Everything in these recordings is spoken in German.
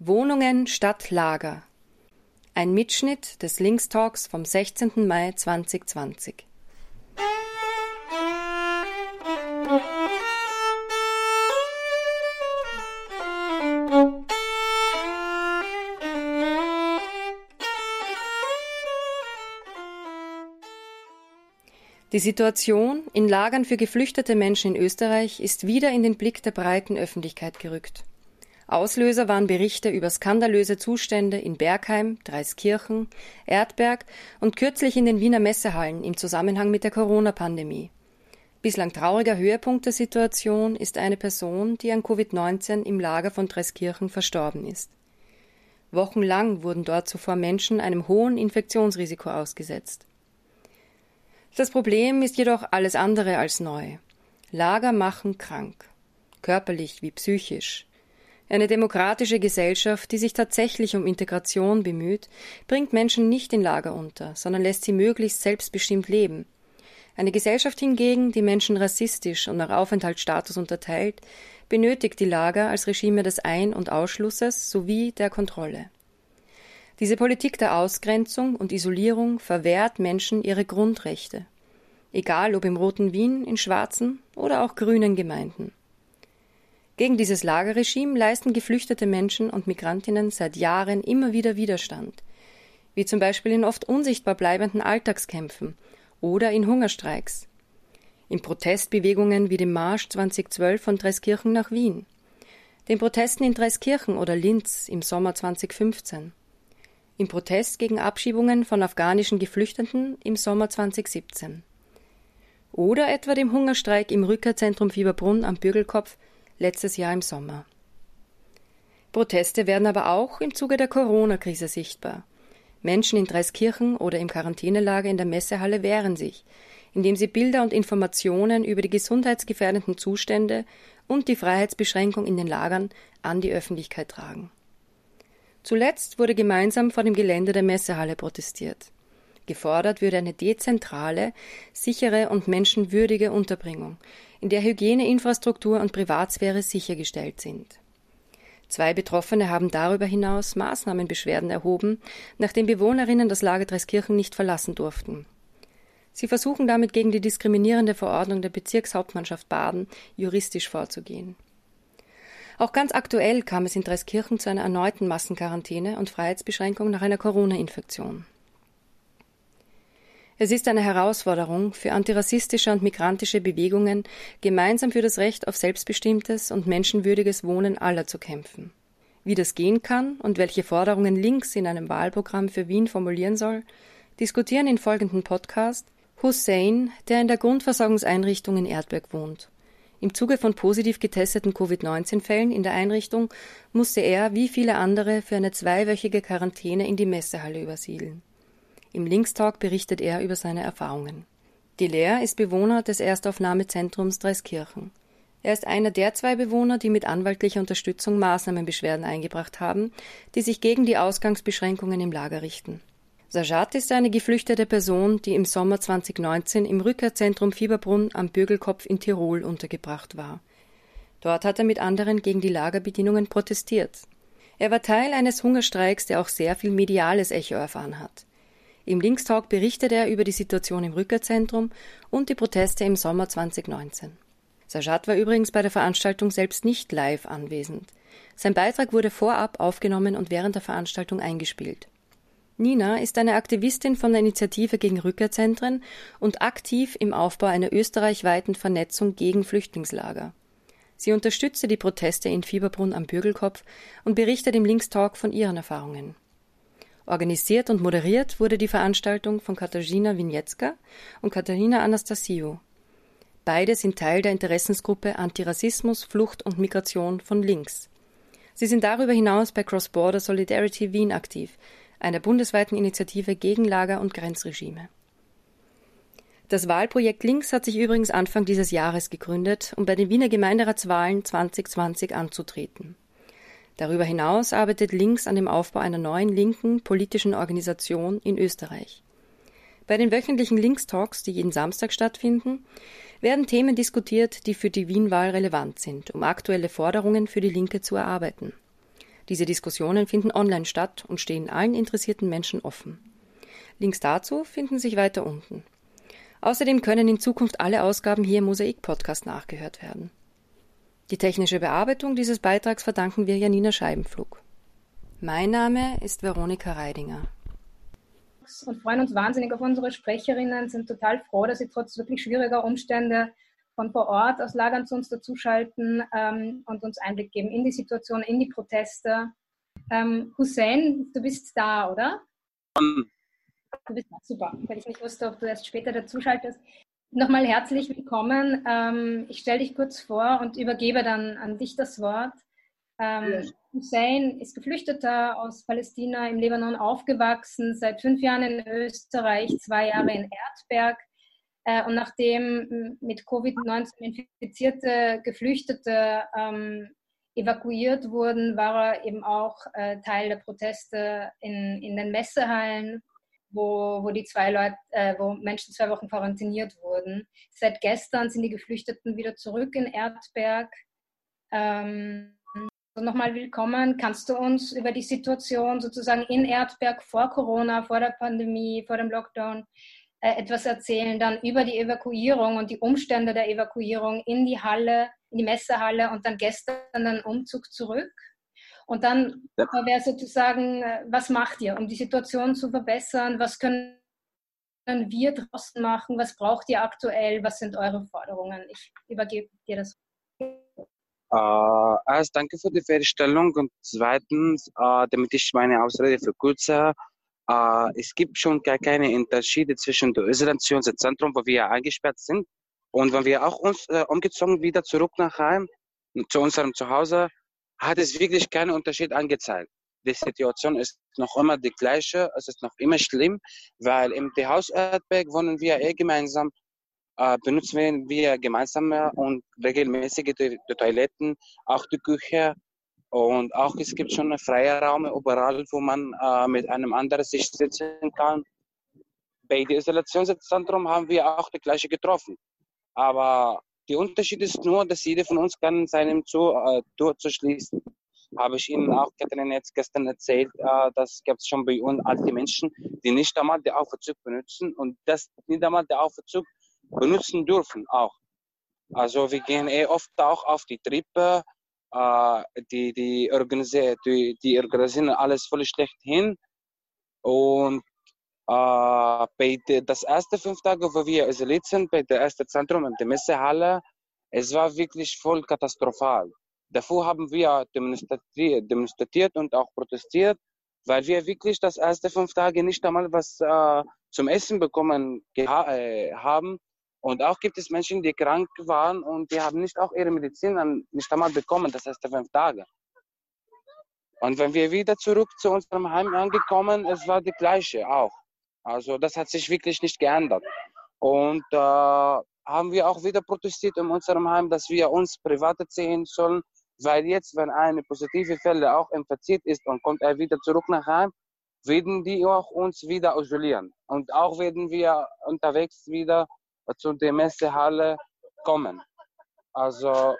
Wohnungen statt Lager. Ein Mitschnitt des Linkstalks vom 16. Mai 2020. Die Situation in Lagern für geflüchtete Menschen in Österreich ist wieder in den Blick der breiten Öffentlichkeit gerückt. Auslöser waren Berichte über skandalöse Zustände in Bergheim, Dreiskirchen, Erdberg und kürzlich in den Wiener Messehallen im Zusammenhang mit der Corona-Pandemie. Bislang trauriger Höhepunkt der Situation ist eine Person, die an Covid-19 im Lager von Dreiskirchen verstorben ist. Wochenlang wurden dort zuvor Menschen einem hohen Infektionsrisiko ausgesetzt. Das Problem ist jedoch alles andere als neu. Lager machen krank, körperlich wie psychisch. Eine demokratische Gesellschaft, die sich tatsächlich um Integration bemüht, bringt Menschen nicht in Lager unter, sondern lässt sie möglichst selbstbestimmt leben. Eine Gesellschaft hingegen, die Menschen rassistisch und nach Aufenthaltsstatus unterteilt, benötigt die Lager als Regime des Ein- und Ausschlusses sowie der Kontrolle. Diese Politik der Ausgrenzung und Isolierung verwehrt Menschen ihre Grundrechte, egal ob im roten Wien, in schwarzen oder auch grünen Gemeinden. Gegen dieses Lagerregime leisten geflüchtete Menschen und Migrantinnen seit Jahren immer wieder Widerstand, wie zum Beispiel in oft unsichtbar bleibenden Alltagskämpfen oder in Hungerstreiks, in Protestbewegungen wie dem Marsch 2012 von Dreiskirchen nach Wien, den Protesten in Dreiskirchen oder Linz im Sommer 2015, im Protest gegen Abschiebungen von afghanischen Geflüchteten im Sommer 2017. Oder etwa dem Hungerstreik im Rückkehrzentrum Fieberbrunn am Bürgelkopf letztes Jahr im Sommer. Proteste werden aber auch im Zuge der Corona-Krise sichtbar. Menschen in Dreiskirchen oder im Quarantänelager in der Messehalle wehren sich, indem sie Bilder und Informationen über die gesundheitsgefährdenden Zustände und die Freiheitsbeschränkung in den Lagern an die Öffentlichkeit tragen. Zuletzt wurde gemeinsam vor dem Gelände der Messehalle protestiert. Gefordert würde eine dezentrale, sichere und menschenwürdige Unterbringung, in der Hygieneinfrastruktur und Privatsphäre sichergestellt sind. Zwei Betroffene haben darüber hinaus Maßnahmenbeschwerden erhoben, nachdem Bewohnerinnen das Lager Dreskirchen nicht verlassen durften. Sie versuchen damit gegen die diskriminierende Verordnung der Bezirkshauptmannschaft Baden juristisch vorzugehen. Auch ganz aktuell kam es in Dreiskirchen zu einer erneuten Massenquarantäne und Freiheitsbeschränkung nach einer Corona-Infektion. Es ist eine Herausforderung für antirassistische und migrantische Bewegungen, gemeinsam für das Recht auf selbstbestimmtes und menschenwürdiges Wohnen aller zu kämpfen. Wie das gehen kann und welche Forderungen Links in einem Wahlprogramm für Wien formulieren soll, diskutieren in folgenden Podcast Hussein, der in der Grundversorgungseinrichtung in Erdberg wohnt. Im Zuge von positiv getesteten Covid-19-Fällen in der Einrichtung musste er, wie viele andere, für eine zweiwöchige Quarantäne in die Messehalle übersiedeln. Im Linkstalk berichtet er über seine Erfahrungen. Delaire ist Bewohner des Erstaufnahmezentrums Dreiskirchen. Er ist einer der zwei Bewohner, die mit anwaltlicher Unterstützung Maßnahmenbeschwerden eingebracht haben, die sich gegen die Ausgangsbeschränkungen im Lager richten. Sajat ist eine geflüchtete Person, die im Sommer 2019 im Rückkehrzentrum Fieberbrunn am Bürgelkopf in Tirol untergebracht war. Dort hat er mit anderen gegen die Lagerbedienungen protestiert. Er war Teil eines Hungerstreiks, der auch sehr viel mediales Echo erfahren hat. Im Linkstalk berichtet er über die Situation im Rückkehrzentrum und die Proteste im Sommer 2019. Sajat war übrigens bei der Veranstaltung selbst nicht live anwesend. Sein Beitrag wurde vorab aufgenommen und während der Veranstaltung eingespielt. Nina ist eine Aktivistin von der Initiative gegen Rückkehrzentren und aktiv im Aufbau einer österreichweiten Vernetzung gegen Flüchtlingslager. Sie unterstützte die Proteste in Fieberbrunn am Bürgelkopf und berichtet im Linkstalk von ihren Erfahrungen. Organisiert und moderiert wurde die Veranstaltung von Katarzyna Winietzka und Katharina Anastasiou. Beide sind Teil der Interessensgruppe Antirassismus, Flucht und Migration von Links. Sie sind darüber hinaus bei Cross Border Solidarity Wien aktiv, einer bundesweiten Initiative gegen Lager und Grenzregime. Das Wahlprojekt Links hat sich übrigens Anfang dieses Jahres gegründet, um bei den Wiener Gemeinderatswahlen 2020 anzutreten. Darüber hinaus arbeitet Links an dem Aufbau einer neuen linken politischen Organisation in Österreich. Bei den wöchentlichen Links-Talks, die jeden Samstag stattfinden, werden Themen diskutiert, die für die Wien-Wahl relevant sind, um aktuelle Forderungen für die Linke zu erarbeiten. Diese Diskussionen finden online statt und stehen allen interessierten Menschen offen. Links dazu finden sich weiter unten. Außerdem können in Zukunft alle Ausgaben hier im Mosaik-Podcast nachgehört werden. Die technische Bearbeitung dieses Beitrags verdanken wir Janina Scheibenflug. Mein Name ist Veronika Reidinger. Und freuen uns wahnsinnig auf unsere Sprecherinnen, sind total froh, dass sie trotz wirklich schwieriger Umstände von vor Ort aus Lagern zu uns dazuschalten ähm, und uns Einblick geben in die Situation, in die Proteste. Ähm, Hussein, du bist da, oder? Du bist da, super, weil ich nicht wusste, ob du erst später dazuschaltest. Nochmal herzlich willkommen. Ähm, ich stelle dich kurz vor und übergebe dann an dich das Wort. Ähm, Hussein ist Geflüchteter aus Palästina im Libanon aufgewachsen, seit fünf Jahren in Österreich, zwei Jahre in Erdberg. Äh, und nachdem mit Covid-19 infizierte Geflüchtete ähm, evakuiert wurden, war er eben auch äh, Teil der Proteste in, in den Messehallen, wo, wo die zwei Leute, äh, wo Menschen zwei Wochen quarantiniert wurden. Seit gestern sind die Geflüchteten wieder zurück in Erdberg. Ähm, nochmal willkommen. Kannst du uns über die Situation sozusagen in Erdberg vor Corona, vor der Pandemie, vor dem Lockdown äh, etwas erzählen, dann über die Evakuierung und die Umstände der Evakuierung in die Halle, in die Messehalle und dann gestern den Umzug zurück. Und dann ja. wäre sozusagen, äh, was macht ihr, um die Situation zu verbessern? Was können wir draußen machen? Was braucht ihr aktuell? Was sind eure Forderungen? Ich übergebe dir das. Uh, erst danke für die Vorstellung und zweitens, uh, damit ich meine Ausrede verkürze, äh, es gibt schon gar keine Unterschiede zwischen dem Isolationszentrum, wo wir eingesperrt sind, und wenn wir auch uns äh, umgezogen wieder zurück nach Heim, zu unserem Zuhause, hat es wirklich keinen Unterschied angezeigt. Die Situation ist noch immer die gleiche, es ist noch immer schlimm, weil im Haus Erdberg wohnen wir eh gemeinsam, äh, benutzen wir gemeinsam und regelmäßig die, die Toiletten, auch die Küche und auch es gibt schon einen freien überall, wo man äh, mit einem anderen sich sitzen kann. Bei dem Isolationszentrum haben wir auch die gleiche getroffen. Aber der Unterschied ist nur, dass jeder von uns kann seinem zu, äh, Tür zu schließen. Habe ich Ihnen auch, Katrin, jetzt gestern erzählt, äh, das gibt es schon bei uns alte Menschen, die nicht einmal den Aufzug benutzen und das nicht einmal den Aufzug benutzen dürfen auch. Also wir gehen eh oft auch auf die Treppe, äh, die, die, organisieren, die, die organisieren alles voll schlecht hin. Und äh, bei de, das erste fünf Tage, wo wir isoliert sind, bei der ersten Zentrum in der Messehalle, es war wirklich voll katastrophal. Davor haben wir demonstriert, demonstriert und auch protestiert, weil wir wirklich das erste fünf Tage nicht einmal was äh, zum Essen bekommen äh, haben und auch gibt es Menschen, die krank waren und die haben nicht auch ihre Medizin nicht einmal bekommen, das heißt fünf Tage. Und wenn wir wieder zurück zu unserem Heim angekommen, es war die gleiche auch. Also das hat sich wirklich nicht geändert. Und äh, haben wir auch wieder protestiert in unserem Heim, dass wir uns privat erzählen sollen, weil jetzt, wenn eine positive Fälle auch infiziert ist und kommt er wieder zurück nach Heim, werden die auch uns wieder isolieren. Und auch werden wir unterwegs wieder zu der Messehalle kommen. Also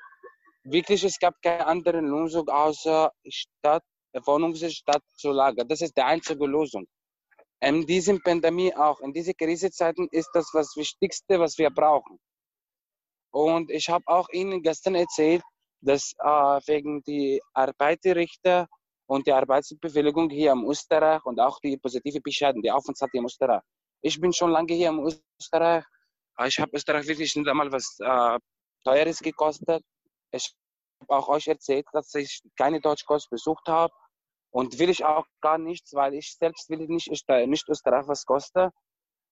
wirklich, es gab keine andere Lösung außer Stadt, Wohnungsstadt zu lagern. Das ist die einzige Lösung. In diesem Pandemie auch, in diesen Krisenzeiten ist das das Wichtigste, was wir brauchen. Und ich habe auch Ihnen gestern erzählt, dass äh, wegen die Arbeiterrichter und die Arbeitsbewilligung hier im Österreich und auch die positive Bescheiden, die Aufenthalt hier im Österreich. Ich bin schon lange hier im Österreich ich habe Österreich wirklich nicht einmal was äh, Teures gekostet. Ich habe auch euch erzählt, dass ich keine Deutschkurs besucht habe und will ich auch gar nichts, weil ich selbst will nicht, nicht Österreich was koste.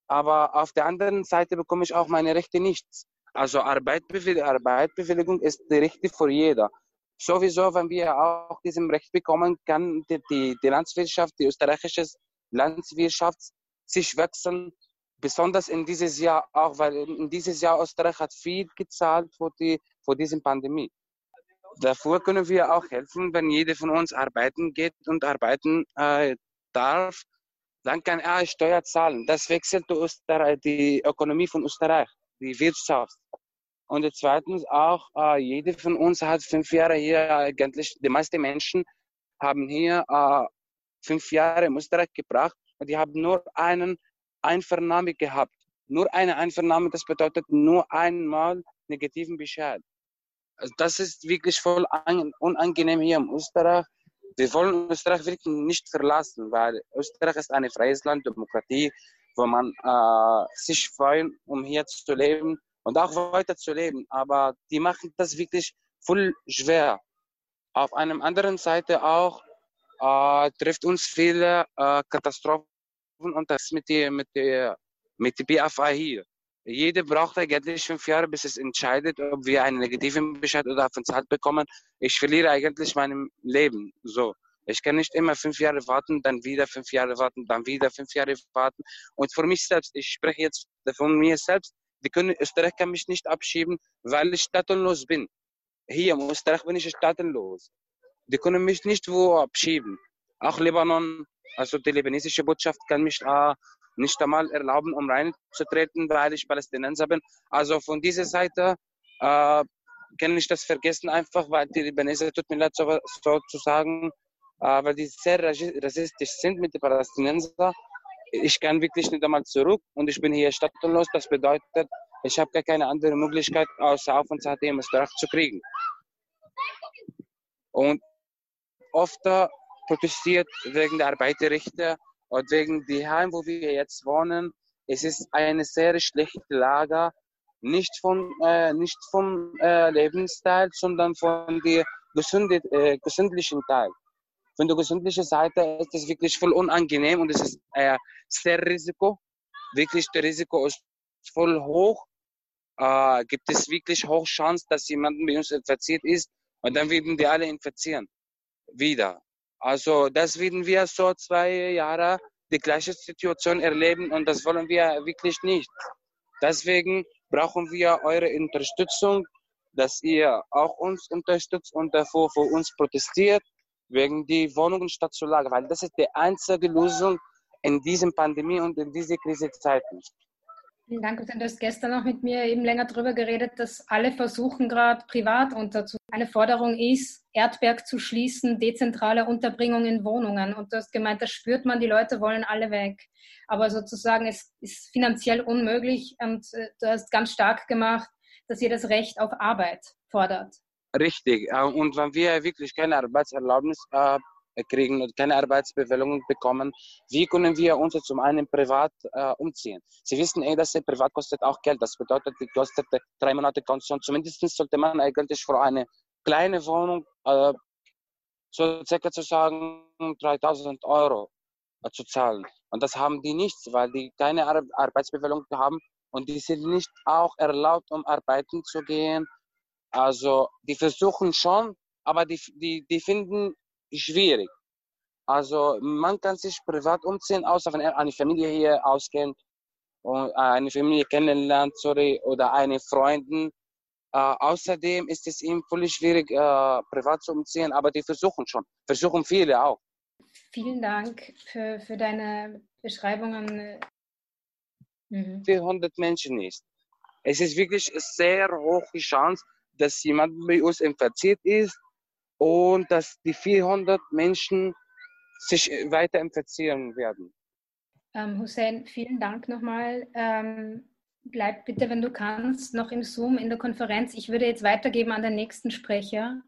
Aber auf der anderen Seite bekomme ich auch meine Rechte nichts. Also Arbeitbewilligung ist die Rechte für jeder. Sowieso, wenn wir auch diesem Recht bekommen, kann die, die, die Landwirtschaft, die österreichische Landwirtschaft sich wechseln besonders in dieses Jahr auch, weil in dieses Jahr Österreich hat viel gezahlt vor, die, vor dieser Pandemie. Davor können wir auch helfen, wenn jeder von uns arbeiten geht und arbeiten äh, darf, dann kann er Steuer zahlen. Das wechselt die, Österreich, die Ökonomie von Österreich, die Wirtschaft. Und zweitens auch, äh, jeder von uns hat fünf Jahre hier eigentlich, die meisten Menschen haben hier äh, fünf Jahre in Österreich gebracht und die haben nur einen Einvernahme gehabt. Nur eine Einvernahme, das bedeutet nur einmal negativen Bescheid. Also das ist wirklich voll unangenehm hier in Österreich. Wir wollen Österreich wirklich nicht verlassen, weil Österreich ist ein freies Land, Demokratie, wo man äh, sich freut, um hier zu leben und auch weiter zu leben. Aber die machen das wirklich voll schwer. Auf einer anderen Seite auch äh, trifft uns viele äh, Katastrophen und das mit der mit der mit der BFA hier. Jeder braucht eigentlich fünf Jahre, bis es entscheidet, ob wir einen negativen Bescheid oder auf den Zahl bekommen. Ich verliere eigentlich mein Leben. So. Ich kann nicht immer fünf Jahre warten, dann wieder fünf Jahre warten, dann wieder fünf Jahre warten. Und für mich selbst, ich spreche jetzt von mir selbst, die können, Österreich kann mich nicht abschieben, weil ich staatenlos bin. Hier in Österreich bin ich staatenlos. Die können mich nicht wo abschieben. Auch Libanon, also die libanesische Botschaft kann mich äh, nicht einmal erlauben, um reinzutreten, weil ich Palästinenser bin. Also von dieser Seite äh, kann ich das vergessen einfach, weil die Libaneser, tut mir leid so, so zu sagen, äh, weil die sehr rassistisch sind mit den Palästinensern. Ich kann wirklich nicht einmal zurück und ich bin hier stadtlos. Das bedeutet, ich habe gar keine andere Möglichkeit, außer Aufenthalt im Österreich zu kriegen. Und oft protestiert wegen der Arbeiterrechte und wegen die Heim, wo wir jetzt wohnen. Es ist eine sehr schlechte Lage, nicht von äh, nicht vom äh, Lebensstil, sondern von der gesunde, äh, gesundlichen Teil. Von der gesundlichen Seite ist es wirklich voll unangenehm und es ist äh, sehr Risiko. Wirklich, das Risiko ist voll hoch. Äh, gibt es wirklich hohe Chance, dass jemand bei uns infiziert ist und dann werden die alle infizieren. Wieder. Also das werden wir so zwei Jahre die gleiche Situation erleben und das wollen wir wirklich nicht. Deswegen brauchen wir eure Unterstützung, dass ihr auch uns unterstützt und davor für uns protestiert wegen die Wohnungen statt zu lagern, weil das ist die einzige Lösung in diesem Pandemie und in diese Krisezeiten. Vielen Dank. Du hast gestern auch mit mir eben länger darüber geredet, dass alle versuchen gerade privat unterzubringen. Eine Forderung ist, Erdberg zu schließen, dezentrale Unterbringung in Wohnungen. Und du hast gemeint, das spürt man, die Leute wollen alle weg. Aber sozusagen, es ist finanziell unmöglich und äh, du hast ganz stark gemacht, dass ihr das Recht auf Arbeit fordert. Richtig. Äh, und wenn wir wirklich keine Arbeitserlaubnis äh, kriegen und keine Arbeitsbewilligung bekommen, wie können wir uns zum einen privat äh, umziehen? Sie wissen eh, dass privat kostet auch Geld. Das bedeutet, die kostet drei Monate Kaution. Zumindest sollte man eigentlich für eine kleine Wohnung äh, so circa zu sagen 3000 Euro äh, zu zahlen. Und das haben die nicht, weil die keine Ar Arbeitsbewilligung haben und die sind nicht auch erlaubt, um arbeiten zu gehen also die versuchen schon, aber die, die, die finden schwierig. Also man kann sich privat umziehen, außer wenn er eine Familie hier auskennt und äh, eine Familie kennenlernt, sorry, oder eine Freundin. Äh, außerdem ist es ihm völlig schwierig, äh, privat zu umziehen, aber die versuchen schon, versuchen viele auch. Vielen Dank für, für deine Beschreibungen. Mhm. 400 Menschen ist. Es ist wirklich eine sehr hohe Chance, dass jemand bei uns infiziert ist und dass die 400 Menschen sich weiter infizieren werden. Ähm, Hussein, vielen Dank nochmal. Ähm, bleib bitte, wenn du kannst, noch im Zoom in der Konferenz. Ich würde jetzt weitergeben an den nächsten Sprecher.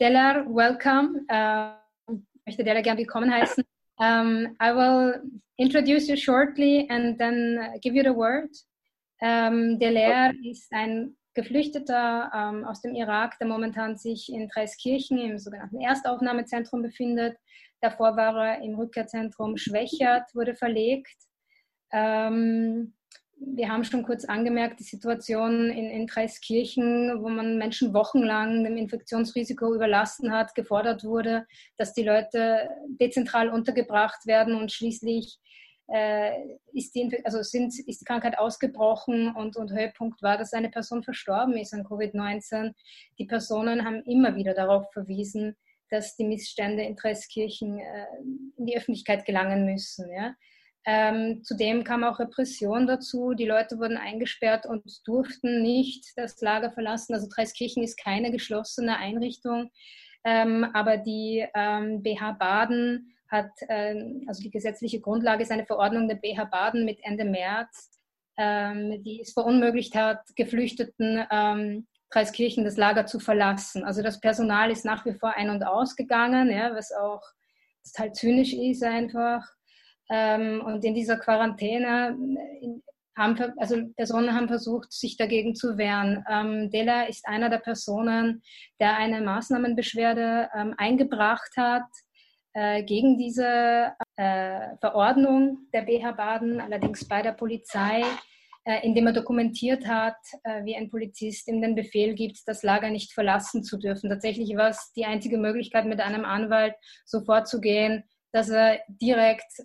Delar, welcome. Uh, ich möchte Delar gerne willkommen heißen. Um, I will introduce you shortly and then give you the word. Um, Delar okay. ist ein Geflüchteter ähm, aus dem Irak, der momentan sich in Dreiskirchen im sogenannten Erstaufnahmezentrum befindet. Davor war er im Rückkehrzentrum Schwächert, wurde verlegt. Ähm, wir haben schon kurz angemerkt, die Situation in, in Dreiskirchen, wo man Menschen wochenlang dem Infektionsrisiko überlassen hat, gefordert wurde, dass die Leute dezentral untergebracht werden und schließlich ist, die, also sind, ist die Krankheit ausgebrochen und, und Höhepunkt war, dass eine Person verstorben ist an Covid-19. Die Personen haben immer wieder darauf verwiesen, dass die Missstände in Treskirchen äh, in die Öffentlichkeit gelangen müssen. Ja? Ähm, zudem kam auch Repression dazu. Die Leute wurden eingesperrt und durften nicht das Lager verlassen. Also Treskirchen ist keine geschlossene Einrichtung. Ähm, aber die ähm, BH Baden hat, ähm, also die gesetzliche Grundlage ist eine Verordnung der BH Baden mit Ende März, ähm, die es verunmöglicht hat, Geflüchteten ähm, Preiskirchen das Lager zu verlassen. Also das Personal ist nach wie vor ein- und ausgegangen, ja, was auch total zynisch ist einfach. Ähm, und in dieser Quarantäne haben, also Personen haben versucht, sich dagegen zu wehren. Ähm, Dela ist einer der Personen, der eine Maßnahmenbeschwerde ähm, eingebracht hat äh, gegen diese äh, Verordnung der BH Baden, allerdings bei der Polizei, äh, indem er dokumentiert hat, äh, wie ein Polizist ihm den Befehl gibt, das Lager nicht verlassen zu dürfen. Tatsächlich war es die einzige Möglichkeit, mit einem Anwalt so vorzugehen, dass er direkt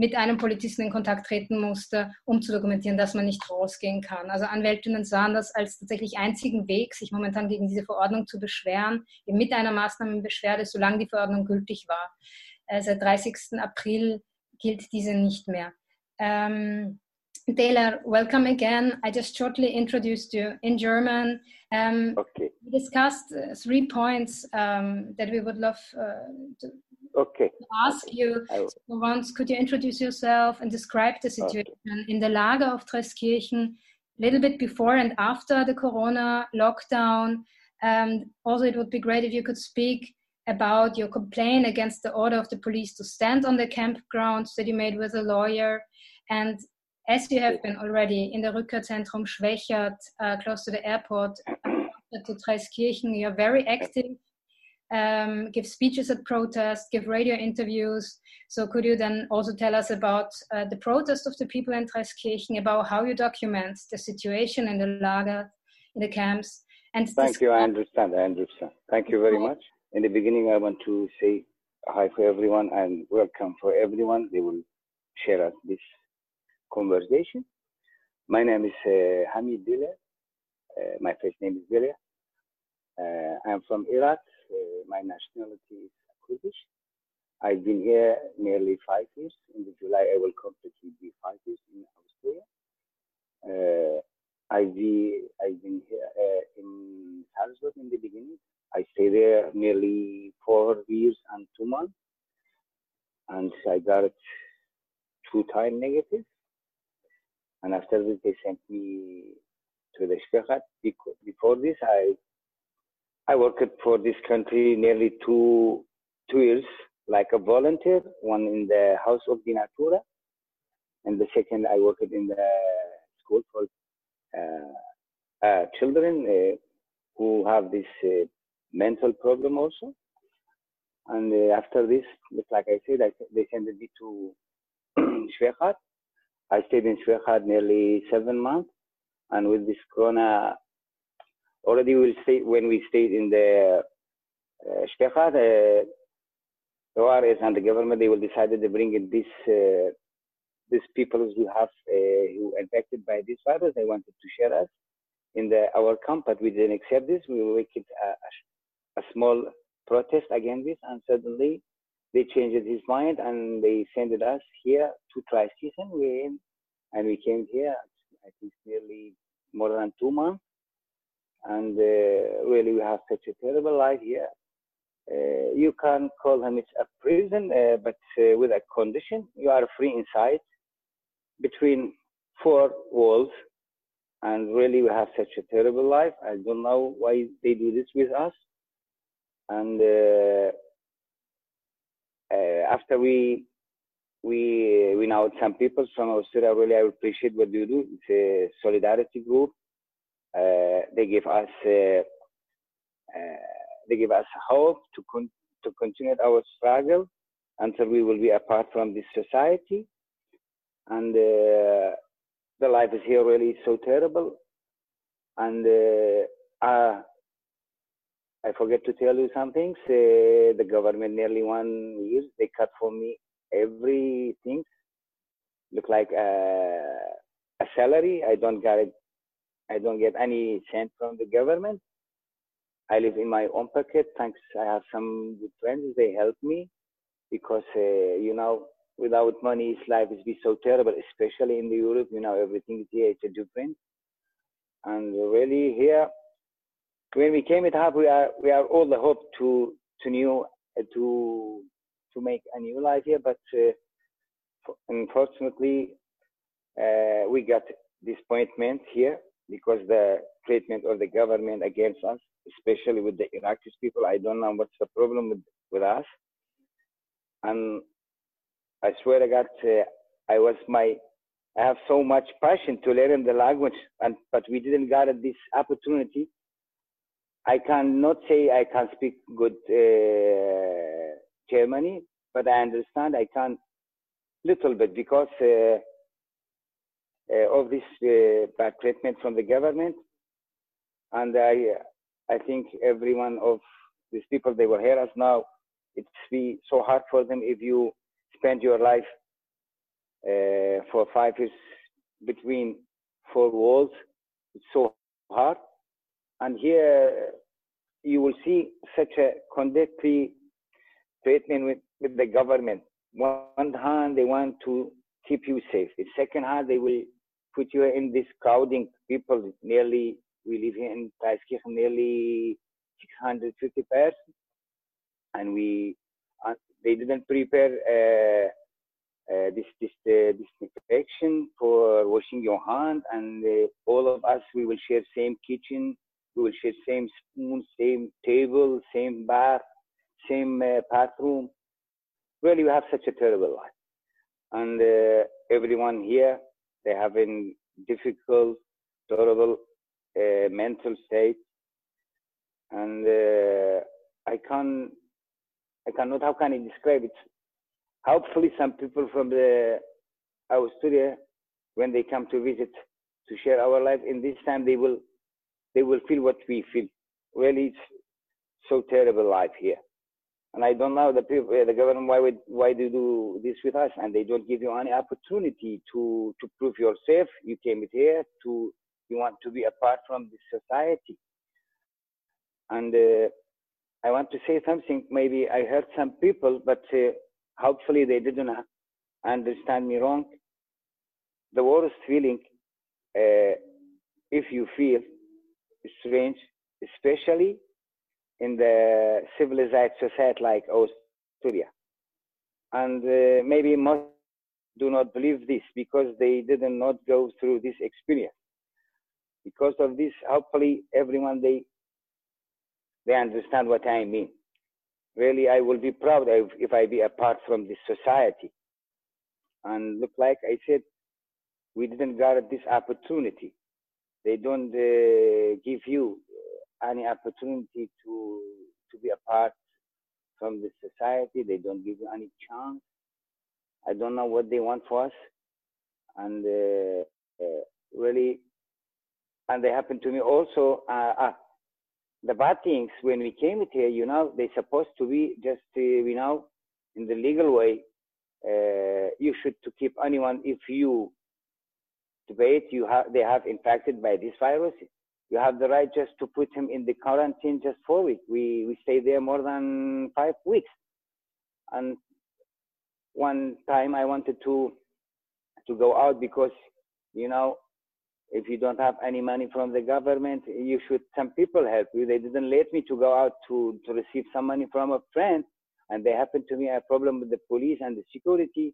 mit einem Polizisten in Kontakt treten musste, um zu dokumentieren, dass man nicht rausgehen kann. Also Anwältinnen sahen das als tatsächlich einzigen Weg, sich momentan gegen diese Verordnung zu beschweren, eben mit einer Maßnahmenbeschwerde, solange die Verordnung gültig war. Äh, seit 30. April gilt diese nicht mehr. Ähm, Taylor, welcome again. I just shortly introduced you in German. Um, okay. We discussed three points um, that we would love uh, to, okay. ask you. So once, could you introduce yourself and describe the situation okay. in the Lager of Treskirchen, a little bit before and after the Corona lockdown? Um, also, it would be great if you could speak about your complaint against the order of the police to stand on the campgrounds that you made with a lawyer and as you have been already in the Rückkehrzentrum Schwächert, uh, close to the airport, to Treskirchen, you're very active, um, give speeches at protests, give radio interviews. So could you then also tell us about uh, the protest of the people in Treskirchen, about how you document the situation in the lager, in the camps? And Thank you, I understand, I understand. Thank you very much. In the beginning, I want to say hi for everyone and welcome for everyone. They will share us this conversation. My name is uh, Hamid Dile. Uh, my first name is Dile. Uh, I'm from Iraq. Uh, my nationality is Kurdish. I've been here nearly five years. In the July, I will completely be five years in Australia. Uh, I've, be, I've been here uh, in Salzburg in the beginning. I stay there nearly four years and two months. And I got two time negative and after this they sent me to the Shpechat. Before this, I I worked for this country nearly two two years, like a volunteer. One in the House of the Natura, and the second I worked in the school for uh, uh, children uh, who have this uh, mental problem also. And uh, after this, like I said, I, they sent me to Shwekhat I stayed in Shwekhat nearly seven months, and with this Corona, already we will stay when we stayed in the uh, Shwekhat, uh, the ORS and the government they will decided to bring in this uh, these people who have uh, who infected by this virus. They wanted to share us in the our camp, but we didn't accept this. We will make it a, a small protest against this, and suddenly they changed his mind and they sent us here to try season. We and we came here. I think nearly more than two months, and uh, really we have such a terrible life here. Uh, you can call him it's a prison, uh, but with a condition: you are free inside, between four walls, and really we have such a terrible life. I don't know why they do this with us, and after we we we know some people from Australia really I appreciate what you do. It's a solidarity group. Uh, they give us uh, uh, they give us hope to con- to continue our struggle until we will be apart from this society. And uh, the life is here really so terrible. And uh, I forget to tell you something. Say the government nearly one year they cut for me everything. Look like a, a salary. I don't get. I don't get any cent from the government. I live in my own pocket. Thanks. I have some good friends. They help me because uh, you know without money, life is be so terrible. Especially in the Europe, you know everything is here. It's a different. And really here when we came at Hub, we are we are all the hope to to new uh, to to make a new life here, but uh, unfortunately, uh, we got disappointment here because the treatment of the government against us, especially with the Iraqi people. I don't know what's the problem with, with us. And I swear to God, uh, I was my, I have so much passion to learn the language, and but we didn't get this opportunity. I cannot say I can speak good uh, Germany, but I understand I can little bit because uh, of this uh, bad treatment from the government. And I, I think every one of these people, they will hear us now. It's be so hard for them if you spend your life uh, for five years between four walls. It's so hard. And here you will see such a contradictory treatment with, with the government. One hand, they want to keep you safe. The second hand, they will put you in this crowding people. Nearly, we live here in Preiskirchen, nearly 650 persons. And we, uh, they didn't prepare uh, uh, this this uh, disinfection for washing your hand, and uh, all of us we will share same kitchen, we will share same spoon, same table, same bath, same uh, bathroom. Really, we have such a terrible life, and uh, everyone here they have in difficult, terrible uh, mental state, and I can I cannot how can I describe it? Hopefully some people from the our studio when they come to visit to share our life in this time they will they will feel what we feel. Really it's so terrible life here and i don't know the people the government why would why do do this with us? And they don't give you any opportunity to to prove yourself. You came here to you want to be apart from this society. And uh, i want to say something. Maybe i heard some people but uh, hopefully they didn't understand me wrong. The worst feeling, uh, if you feel strange, especially in the civilized society like Australia. And uh, maybe most do not believe this because they did not go through this experience. Because of this, hopefully everyone they they understand what I mean really I will be proud if, if I be apart from this society. And look like I said, we didn't get this opportunity. They don't uh, give you any opportunity to to be apart from the society. They don't give you any chance. I don't know what they want for us, and uh, uh, really, and they happen to me also. Uh, ah, the bad things when we came here, you know, they supposed to be just, uh, you know, in the legal way. Uh, you should to keep anyone if you debate you have they have infected by this virus. You have the right just to put him in the quarantine just four weeks. We we stay there more than five weeks, and one time I wanted to to go out because you know if you don't have any money from the government, you should, some people help you. They didn't let me to go out to, to receive some money from a friend. And they happened to me a problem with the police and the security.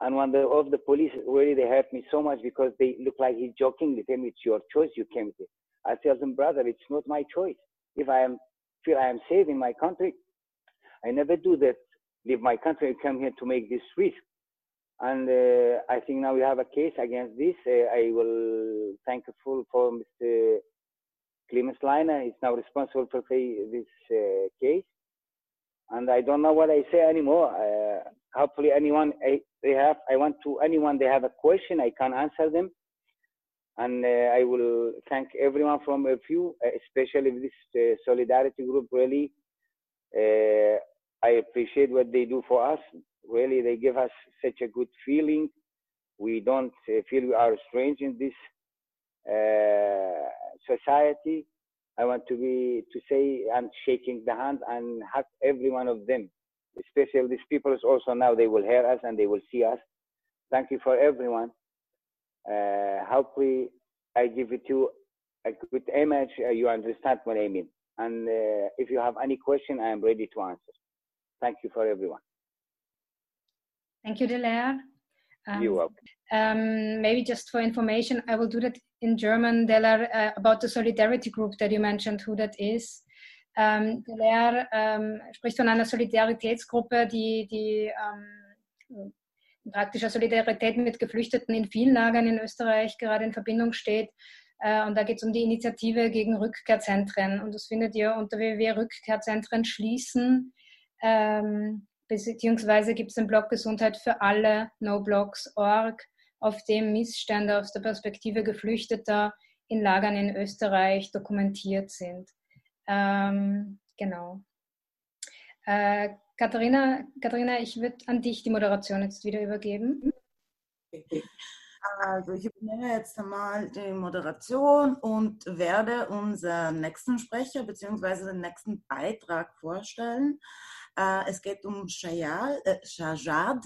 And one of the police, really, they helped me so much because they look like he's joking. They tell me, it's your choice. You came here. I tell them, brother, it's not my choice. If I am, feel I am safe in my country, I never do that. Leave my country and come here to make this risk. And uh, I think now we have a case against this. Uh, I will thankful for Mr. Clemens Leiner. He's now responsible for this uh, case. And I don't know what I say anymore. Uh, hopefully, anyone I, they have, I want to anyone they have a question, I can answer them. And uh, I will thank everyone from a few, uh, especially this solidarity group. Really, I appreciate what they do for us really they give us such a good feeling. We don't uh, feel we are strange in this uh, society. I want to be to say I'm shaking the hand and hug every one of them, especially these people. Also now they will hear us and they will see us. Thank you for everyone. Uh, hopefully I give it to a good image. Uh, you understand what I mean. And uh, if you have any question, I am ready to answer. Thank you for everyone. Thank you, Delaire. Um, You're welcome. Um, maybe just for information, I will do that in German, Delaire, uh, about the Solidarity Group that you mentioned, who that is. Ähm, Delaire ähm, spricht von einer Solidaritätsgruppe, die, die ähm, praktischer Solidarität mit Geflüchteten in vielen Lagern in Österreich gerade in Verbindung steht. Äh, und da geht es um die Initiative gegen Rückkehrzentren. Und das findet ihr unter www.rückkehrzentren schließen. Ähm, beziehungsweise gibt es den Blog Gesundheit für alle, noblogs.org, auf dem Missstände aus der Perspektive Geflüchteter in Lagern in Österreich dokumentiert sind. Ähm, genau. Äh, Katharina, Katharina, ich würde an dich die Moderation jetzt wieder übergeben. Also ich übernehme jetzt einmal die Moderation und werde unseren nächsten Sprecher bzw. den nächsten Beitrag vorstellen. Äh, es geht um Shajad. Äh, Shajad.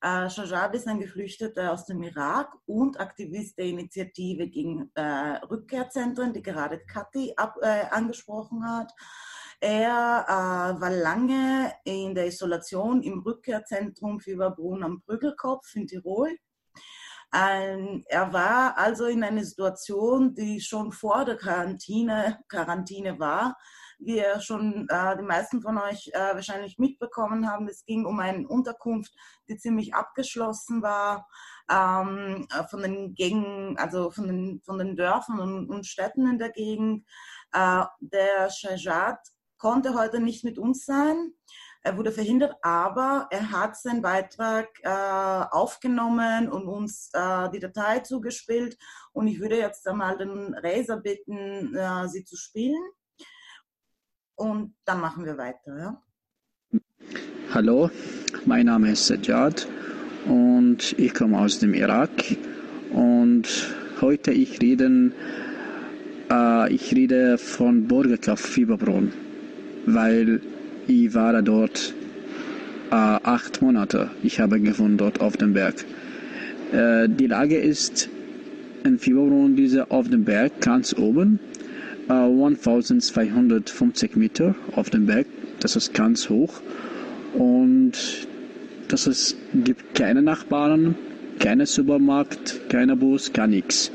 Äh, Shajad ist ein Geflüchteter aus dem Irak und Aktivist der Initiative gegen Rückkehrzentren, die gerade Kathi angesprochen hat. Er äh, war lange in der Isolation im Rückkehrzentrum für Überbrunn am Brüggelkopf in Tirol. Ähm, er war also in einer Situation, die schon vor der Quarantäne, Quarantäne war, wie er schon äh, die meisten von euch äh, wahrscheinlich mitbekommen haben. Es ging um eine Unterkunft, die ziemlich abgeschlossen war ähm, von den Gängen, also von den, von den Dörfern und, und Städten in der Gegend. Äh, der Shajat konnte heute nicht mit uns sein. Er wurde verhindert, aber er hat seinen Beitrag äh, aufgenommen und uns äh, die Datei zugespielt. Und ich würde jetzt einmal den Razer bitten, äh, sie zu spielen. Und dann machen wir weiter. Ja? Hallo, mein Name ist Sajjad und ich komme aus dem Irak. Und heute ich rede, äh, ich rede von Burgerkauf Fieberbrunn weil ich war dort äh, acht Monate. Ich habe gewohnt dort auf dem Berg. Äh, die Lage ist in Fieberbrunn, diese auf dem Berg ganz oben, äh, 1250 Meter auf dem Berg. Das ist ganz hoch und das ist, gibt keine Nachbarn, keine Supermarkt, keiner Bus, gar nichts.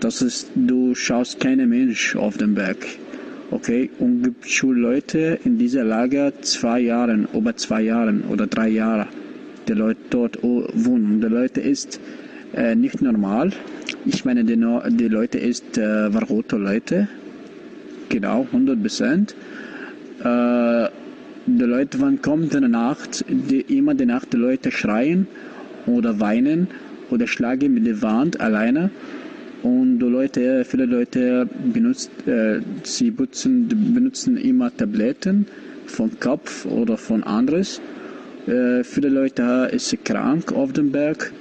Das ist, du schaust keinen Mensch auf dem Berg. Okay, und gibt schon Leute in dieser Lager zwei Jahren, über zwei Jahren oder drei Jahre, die Leute dort wohnen. Die Leute ist äh, nicht normal. Ich meine, die, die Leute ist äh, verrote Leute, genau, 100 Prozent. Äh, die Leute, wann kommt in der Nacht, die, immer die Nacht die Leute schreien oder weinen oder schlagen mit der Wand alleine und Leute, viele Leute benutzen, äh, sie benutzen, benutzen immer Tabletten von Kopf oder von anderes. Äh, viele Leute sind krank auf dem Berg.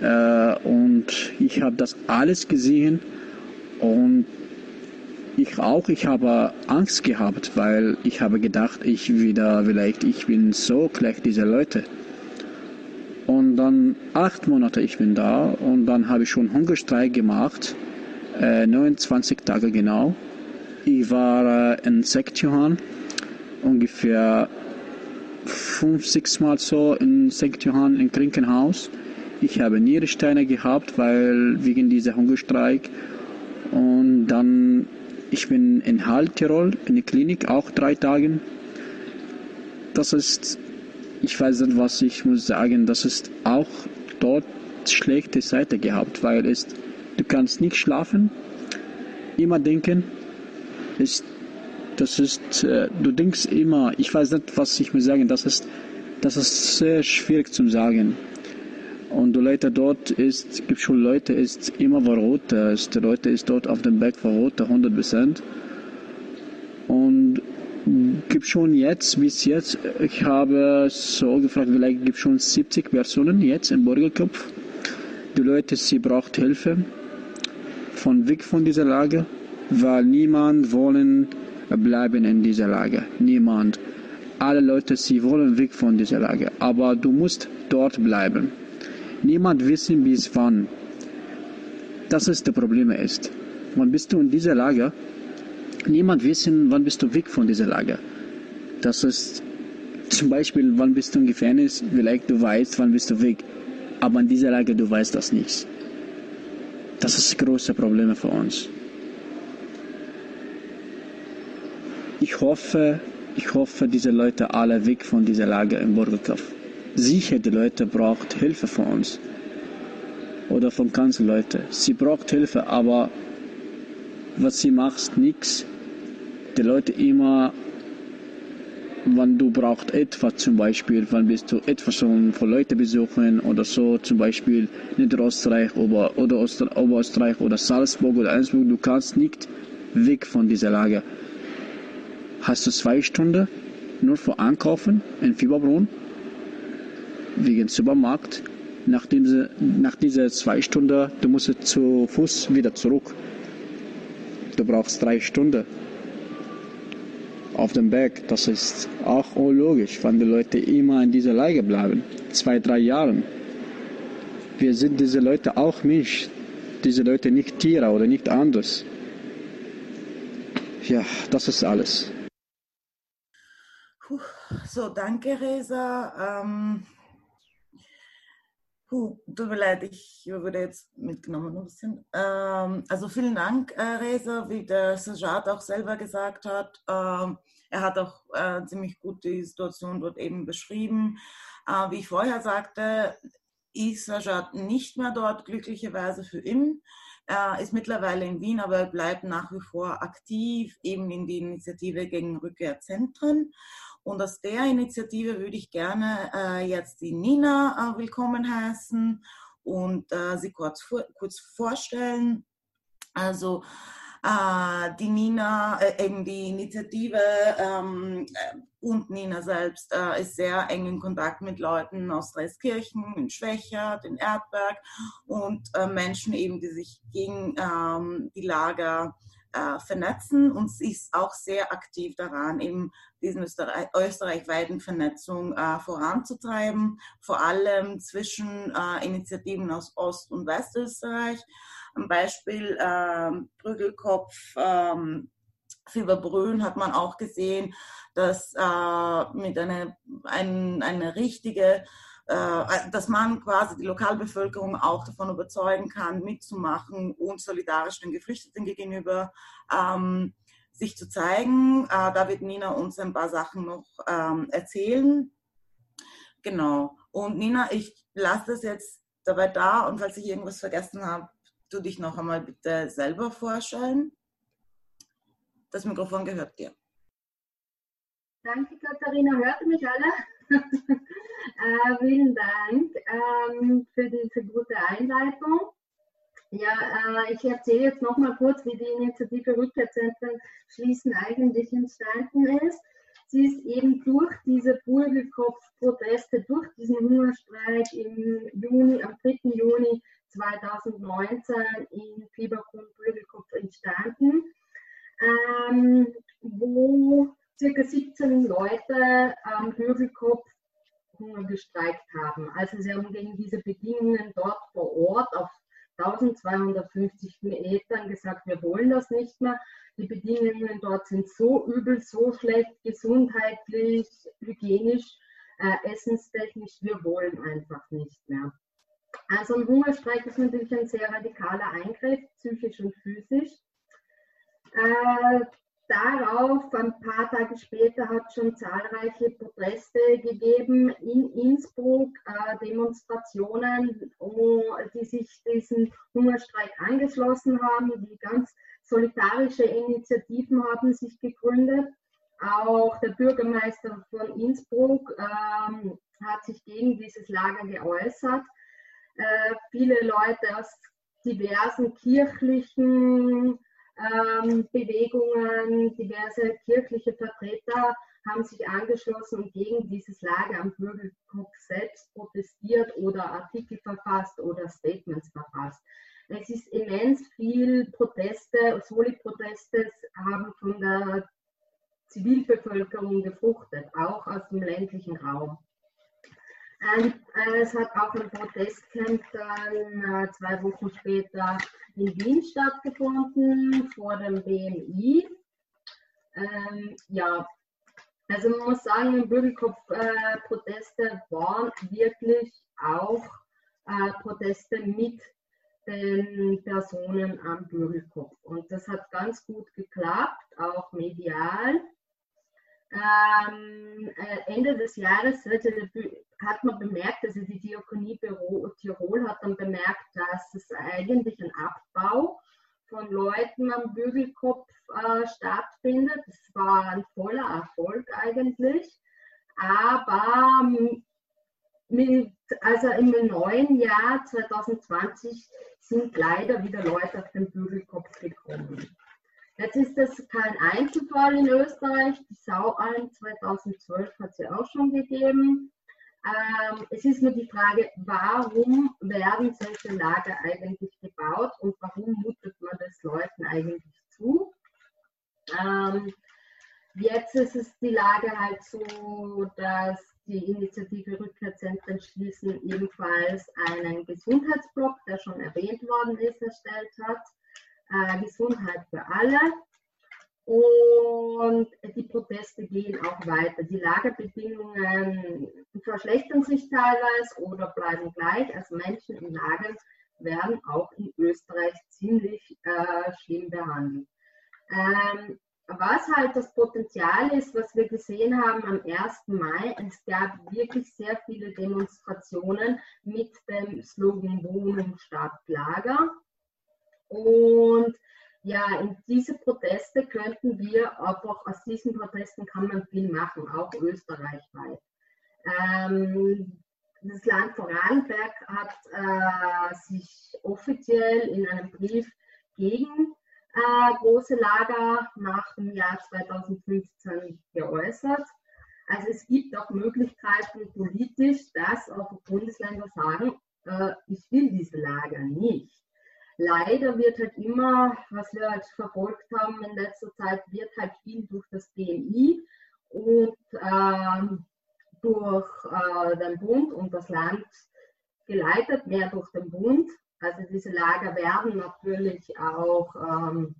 Äh, und ich habe das alles gesehen und ich auch, ich habe Angst gehabt, weil ich habe gedacht, ich wieder, vielleicht, ich bin so gleich diese Leute. Dann acht Monate ich bin da und dann habe ich schon Hungerstreik gemacht, äh, 29 Tage genau. Ich war äh, in Sektjohann ungefähr fünf, sechs Mal so in St. Johann im Krankenhaus. Ich habe Nierensteine gehabt, weil wegen dieser Hungerstreik. Und dann, ich bin in Haltirol in der Klinik auch drei Tage. Das ist ich weiß nicht, was ich muss sagen, das ist auch dort schlechte Seite gehabt, weil es, du kannst nicht schlafen, immer denken, ist, das ist, äh, du denkst immer, ich weiß nicht, was ich muss sagen, das ist, das ist sehr schwierig zu sagen. Und die Leute dort ist, gibt schon Leute, ist immer verrot, die Leute ist dort auf dem Berg verrot, 100 Prozent. Und gibt schon jetzt, bis jetzt, ich habe so gefragt, vielleicht gibt es schon 70 Personen jetzt im Burgerkopf. Die Leute, sie braucht Hilfe von weg von dieser Lage, weil niemand wollen bleiben in dieser Lage. Niemand. Alle Leute, sie wollen weg von dieser Lage. Aber du musst dort bleiben. Niemand wissen bis wann. Das ist das Problem ist. Wann bist du in dieser Lage? Niemand wissen, wann bist du weg von dieser Lager. Das ist zum Beispiel, wann bist du im Gefängnis, vielleicht du weißt, wann bist du weg. Aber in dieser Lage, du weißt das nicht. Das ist große Problem für uns. Ich hoffe, ich hoffe, diese Leute alle weg von dieser Lage im Burgerkopf. Sicher, die Leute braucht Hilfe von uns. Oder von ganzen Leuten. Sie braucht Hilfe, aber was sie macht, nichts. Die Leute immer wenn du brauchst etwas zum Beispiel, wann bist du etwas schon von Leuten besuchen oder so, zum Beispiel Niederösterreich oder, oder Oster, Oberösterreich oder Salzburg oder Einsburg, du kannst nicht weg von dieser Lage. Hast du zwei Stunden nur für Einkaufen in Fieberbrunn, wegen Supermarkt. Nach, diese, nach dieser zwei Stunden, du musst zu Fuß wieder zurück. Du brauchst drei Stunden auf dem Berg. Das ist auch unlogisch, wenn die Leute immer in dieser Lage bleiben. Zwei, drei Jahre. Wir sind diese Leute auch Mensch. Diese Leute nicht Tiere oder nicht anders. Ja, das ist alles. So, danke, Resa. Ähm, puh, tut mir leid, ich wurde jetzt mitgenommen ein bisschen. Ähm, also vielen Dank, äh, Resa, wie der Sajad auch selber gesagt hat. Ähm, er hat auch äh, ziemlich gut die Situation dort eben beschrieben. Äh, wie ich vorher sagte, ist Sajad nicht mehr dort, glücklicherweise für ihn. Er ist mittlerweile in Wien, aber er bleibt nach wie vor aktiv, eben in die Initiative gegen Rückkehrzentren. Und aus der Initiative würde ich gerne äh, jetzt die Nina äh, willkommen heißen und äh, sie kurz, vor, kurz vorstellen. Also äh, die Nina, äh, eben die Initiative ähm, äh, und Nina selbst ist sehr eng in Kontakt mit Leuten aus Dreiskirchen, in Schwächert, in Erdberg und Menschen eben, die sich gegen ähm, die Lager äh, vernetzen und sie ist auch sehr aktiv daran, eben diesen Österreich, österreichweiten Vernetzung äh, voranzutreiben, vor allem zwischen äh, Initiativen aus Ost- und Westösterreich. Am Beispiel ähm, Brüggelkopf, ähm, Fieberbrünn hat man auch gesehen, dass äh, mit einer ein, eine richtige äh, dass man quasi die Lokalbevölkerung auch davon überzeugen kann, mitzumachen und solidarisch den Geflüchteten gegenüber ähm, sich zu zeigen. Äh, da wird Nina uns ein paar Sachen noch ähm, erzählen. Genau. Und Nina, ich lasse das jetzt dabei da und falls ich irgendwas vergessen habe, du dich noch einmal bitte selber vorstellen. Das Mikrofon gehört dir. Danke, Katharina. Hört mich alle? äh, vielen Dank ähm, für diese gute Einleitung. Ja, äh, ich erzähle jetzt noch mal kurz, wie die Initiative Rückkehrzentren schließen eigentlich entstanden ist. Sie ist eben durch diese Burgelkopf-Proteste, durch diesen Hungerstreik im Juni, am 3. Juni 2019 in Fiebergrund-Burgelkopf entstanden, ähm, wo circa 17 Leute am Hügelkopf Hunger gestreikt haben. Also sie haben gegen diese Bedingungen dort vor Ort auf 1250 Metern gesagt, wir wollen das nicht mehr. Die Bedingungen dort sind so übel, so schlecht, gesundheitlich, hygienisch, äh, essenstechnisch, wir wollen einfach nicht mehr. Also ein Hungerstreik ist natürlich ein sehr radikaler Eingriff, psychisch und physisch. Äh, darauf, ein paar Tage später, hat es schon zahlreiche Proteste gegeben in Innsbruck, äh, Demonstrationen, die sich diesem Hungerstreik angeschlossen haben. Die ganz solidarische Initiativen haben sich gegründet. Auch der Bürgermeister von Innsbruck ähm, hat sich gegen dieses Lager geäußert. Äh, viele Leute aus diversen kirchlichen ähm, Bewegungen, diverse kirchliche Vertreter haben sich angeschlossen und gegen dieses Lager am Bürgerkopf selbst protestiert oder Artikel verfasst oder Statements verfasst. Es ist immens viel Proteste, Soli-Proteste haben von der Zivilbevölkerung gefruchtet, auch aus dem ländlichen Raum. Und, äh, es hat auch ein Protestcamp dann äh, zwei Wochen später in Wien stattgefunden, vor dem BMI. Ähm, ja, also man muss sagen, Bürgerkopf-Proteste äh, waren wirklich auch äh, Proteste mit den Personen am Bürgerkopf. Und das hat ganz gut geklappt, auch medial. Ähm, äh, Ende des Jahres hat man bemerkt, also die Diakonie Tirol hat dann bemerkt, dass es eigentlich ein Abbau von Leuten am Bügelkopf äh, stattfindet. Das war ein voller Erfolg eigentlich. Aber mit, also im neuen Jahr 2020 sind leider wieder Leute auf den Bügelkopf gekommen. Jetzt ist das kein Einzelfall in Österreich. Die Saualm 2012 hat es ja auch schon gegeben. Ähm, es ist nur die Frage, warum werden solche Lager eigentlich gebaut und warum mutet man das Leuten eigentlich zu? Ähm, jetzt ist es die Lage halt so, dass die Initiative Rückkehrzentren schließen ebenfalls einen Gesundheitsblock, der schon erwähnt worden ist, erstellt hat. Äh, Gesundheit für alle. Und die Proteste gehen auch weiter. Die Lagerbedingungen verschlechtern sich teilweise oder bleiben gleich. Also Menschen in Lagern werden auch in Österreich ziemlich äh, schlimm behandelt. Ähm, was halt das Potenzial ist, was wir gesehen haben am 1. Mai, es gab wirklich sehr viele Demonstrationen mit dem Slogan Wohnung statt Lager. Und ja, in diese Proteste könnten wir, aber aus diesen Protesten kann man viel machen, auch österreichweit. Ähm, das Land Vorarlberg hat äh, sich offiziell in einem Brief gegen äh, große Lager nach dem Jahr 2015 geäußert. Also es gibt auch Möglichkeiten politisch, dass auch Bundesländer sagen, äh, ich will diese Lager nicht leider wird halt immer, was wir halt verfolgt haben in letzter Zeit, wird halt viel durch das BMI und ähm, durch äh, den Bund und das Land geleitet, mehr durch den Bund. Also diese Lager werden natürlich auch, ähm,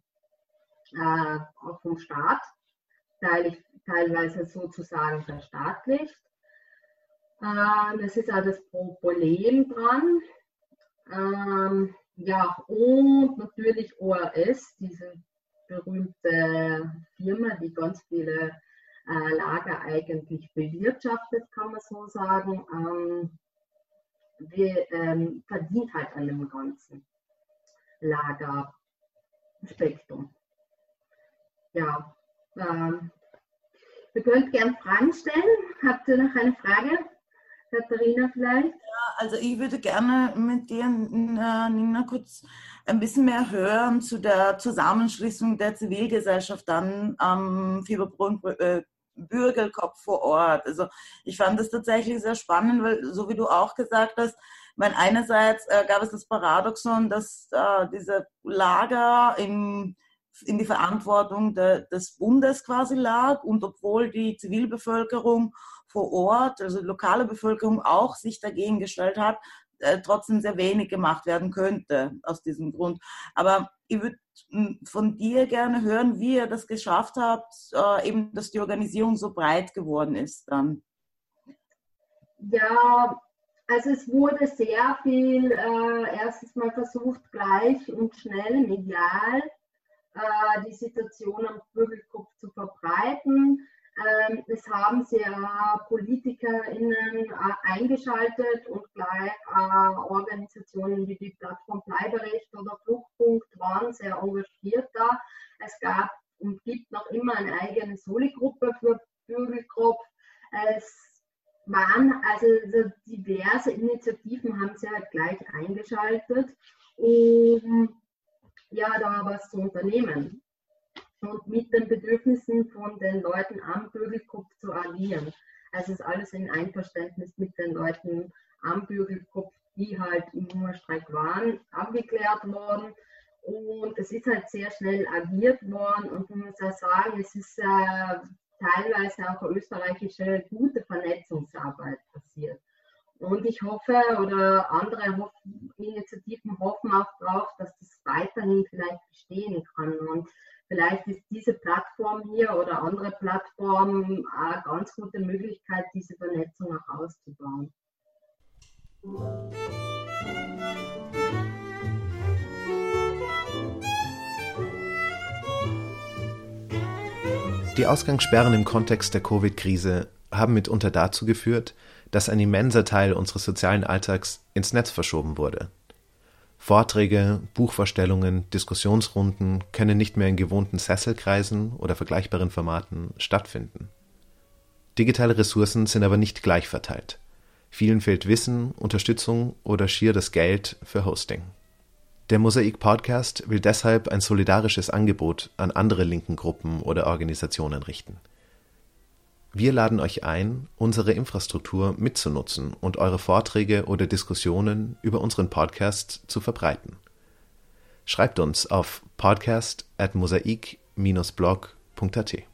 äh, auch vom Staat teilig, teilweise sozusagen verstaatlicht. Ähm, das ist auch das Problem dran. Ähm, ja, und natürlich ORS, diese berühmte Firma, die ganz viele äh, Lager eigentlich bewirtschaftet, kann man so sagen, ähm, wir, ähm, verdient halt an dem ganzen Lagerspektrum. Ja, ähm, ihr könnt gerne Fragen stellen. Habt ihr noch eine Frage? Katharina vielleicht? Ja, also ich würde gerne mit dir, Nina, kurz ein bisschen mehr hören zu der Zusammenschließung der Zivilgesellschaft dann am Fieberbrunn äh, Bürgerkopf vor Ort. Also ich fand das tatsächlich sehr spannend, weil so wie du auch gesagt hast, meine, einerseits äh, gab es das Paradoxon, dass äh, diese Lager im, in die Verantwortung de, des Bundes quasi lag und obwohl die Zivilbevölkerung vor Ort, also lokale Bevölkerung auch sich dagegen gestellt hat, äh, trotzdem sehr wenig gemacht werden könnte aus diesem Grund. Aber ich würde hm, von dir gerne hören, wie ihr das geschafft habt, äh, eben, dass die Organisierung so breit geworden ist dann. Ja, also es wurde sehr viel äh, erstens mal versucht, gleich und schnell medial äh, die Situation am Bürgerkopf zu verbreiten. Ähm, es haben sich PolitikerInnen äh, eingeschaltet und gleich äh, Organisationen wie die Plattform Bleiberecht oder Fluchtpunkt waren sehr engagiert da. Es gab und gibt noch immer eine eigene Soli-Gruppe für Bürgerkopf. Es waren also diverse Initiativen haben sie halt gleich eingeschaltet, um ja da was zu unternehmen und mit den Bedürfnissen von den Leuten am Bügelkopf zu agieren. Also ist alles in Einverständnis mit den Leuten am Bügelkopf, die halt im Hungerstreik waren, abgeklärt worden. Und es ist halt sehr schnell agiert worden und man muss auch sagen, es ist äh, teilweise auch österreichische gute Vernetzungsarbeit passiert. Und ich hoffe oder andere hoffen Initiativen hoffen auch darauf, dass das weiterhin vielleicht bestehen kann. Und vielleicht ist diese Plattform hier oder andere Plattformen eine ganz gute Möglichkeit, diese Vernetzung auch auszubauen. Die Ausgangssperren im Kontext der Covid-Krise haben mitunter dazu geführt, dass ein immenser Teil unseres sozialen Alltags ins Netz verschoben wurde. Vorträge, Buchvorstellungen, Diskussionsrunden können nicht mehr in gewohnten Sesselkreisen oder vergleichbaren Formaten stattfinden. Digitale Ressourcen sind aber nicht gleich verteilt. Vielen fehlt Wissen, Unterstützung oder schier das Geld für Hosting. Der Mosaik Podcast will deshalb ein solidarisches Angebot an andere linken Gruppen oder Organisationen richten. Wir laden euch ein, unsere Infrastruktur mitzunutzen und eure Vorträge oder Diskussionen über unseren Podcast zu verbreiten. Schreibt uns auf podcast at mosaik-blog.at.